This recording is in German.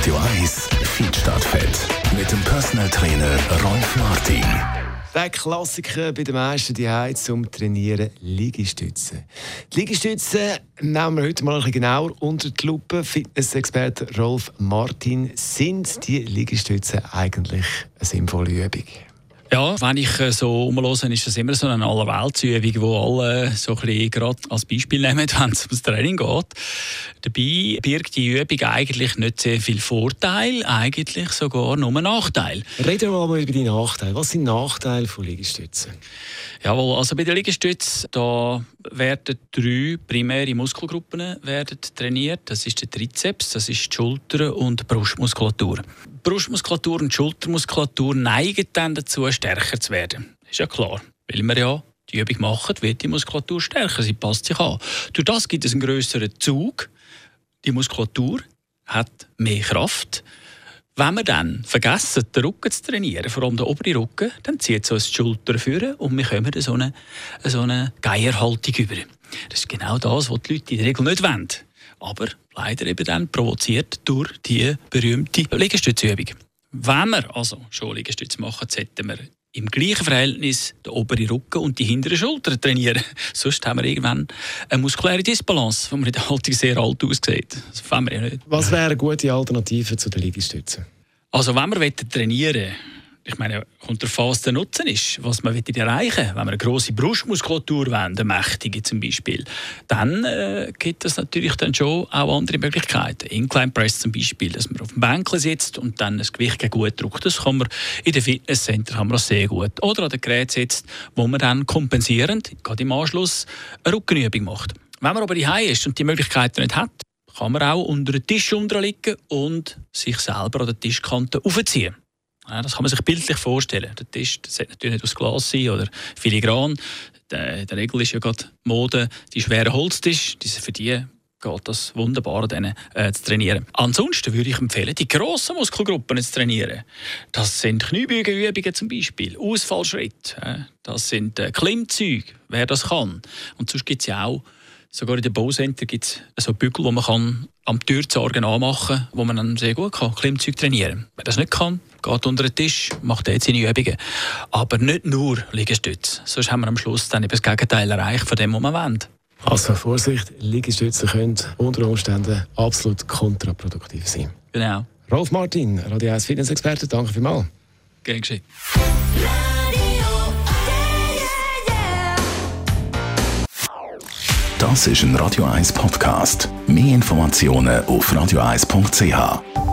Radio 1 Feedstadtfett mit dem Personal Trainer Rolf Martin. Der Klassiker bei den meisten die zum Trainieren Liegestützen. Die Liegestützen nehmen wir heute mal ein bisschen genauer unter die Lupe. Fitnessexperte Rolf Martin, sind die Liegestützen eigentlich eine sinnvolle Übung? Ja, wenn ich äh, so umhöre, ist das immer so eine Allerweltsübung, die alle so ein bisschen gerade als Beispiel nehmen, wenn es ums Training geht. Dabei birgt die Übung eigentlich nicht sehr viel Vorteil, eigentlich sogar nur Nachteil. Reden wir mal über die Nachteile. Was sind Nachteile von Liegestützen? Jawohl, also bei den Liegestützen da werden drei primäre Muskelgruppen werden trainiert. Das ist der Trizeps, das ist die Schulter und die Brustmuskulatur. Brustmuskulatur und Schultermuskulatur neigen dann dazu, stärker zu werden. Ist ja klar, weil wir ja die Übung machen, wird die Muskulatur stärker, sie passt sich an. Durch das gibt es einen größeren Zug. Die Muskulatur hat mehr Kraft. Wenn wir dann vergessen, den Rücken zu trainieren, vor allem den oberen Rücken, dann zieht es uns die Schulter führen und wir kommen so eine, so eine Geierhaltung über. Das ist genau das, was die Leute in der Regel nicht wollen aber leider eben dann provoziert durch die berühmte Liegestützübung. Wenn wir also schon Liegestütze machen, sollten wir im gleichen Verhältnis den oberen Rücken und die hinteren Schultern trainieren. Sonst haben wir irgendwann eine muskuläre Disbalance, die in der Haltung sehr alt aussieht. Das wir ja nicht. Was wäre eine gute Alternative zu den Liegestützen? Also wenn wir trainieren wollen, ich meine, kommt der Nutzen ist, was man erreichen will. Wenn man eine grosse Brustmuskulatur eine mächtige zum Beispiel, dann äh, gibt es natürlich dann schon auch andere Möglichkeiten. Incline Press zum Beispiel, dass man auf dem Bänkle sitzt und dann das Gewicht gut drückt. Das kann man in den Fitnesscenter kann man das sehr gut. Oder an dem Gerät sitzt, wo man dann kompensierend, gerade im Anschluss, eine Rückenübung macht. Wenn man aber die ist und die Möglichkeiten nicht hat, kann man auch unter den Tisch unterliegen und sich selber an der Tischkante aufziehen. Ja, das kann man sich bildlich vorstellen. Der Tisch das sollte natürlich nicht aus Glas sein oder filigran. In der Regel ist ja gerade Mode die schweren Holztisch. Für die geht das wunderbar, denen, äh, zu trainieren. Ansonsten würde ich empfehlen, die grossen Muskelgruppen zu trainieren. Das sind Kniebeugenübungen zum Beispiel, Ausfallschritt, äh, das sind äh, Klimmzüge, wer das kann. Und sonst gibt es ja auch Sogar in den Baucenter gibt es so Bügel, wo man kann am Türzorgen anmachen kann, wo man dann sehr gut kann, Klimmzeug trainieren Wer das nicht kann, geht unter den Tisch, macht jetzt seine Übungen. Aber nicht nur Liegestütze. Sonst haben wir am Schluss dann eben das Gegenteil erreicht von dem, was wir wollen. Also Vorsicht, Liegestütze können unter Umständen absolut kontraproduktiv sein. Genau. Rolf Martin, Radio 1 Fitness-Experte, danke vielmals. Gern geschehen. Das ist ein Radio 1 Podcast. Mehr Informationen auf radio1.ch.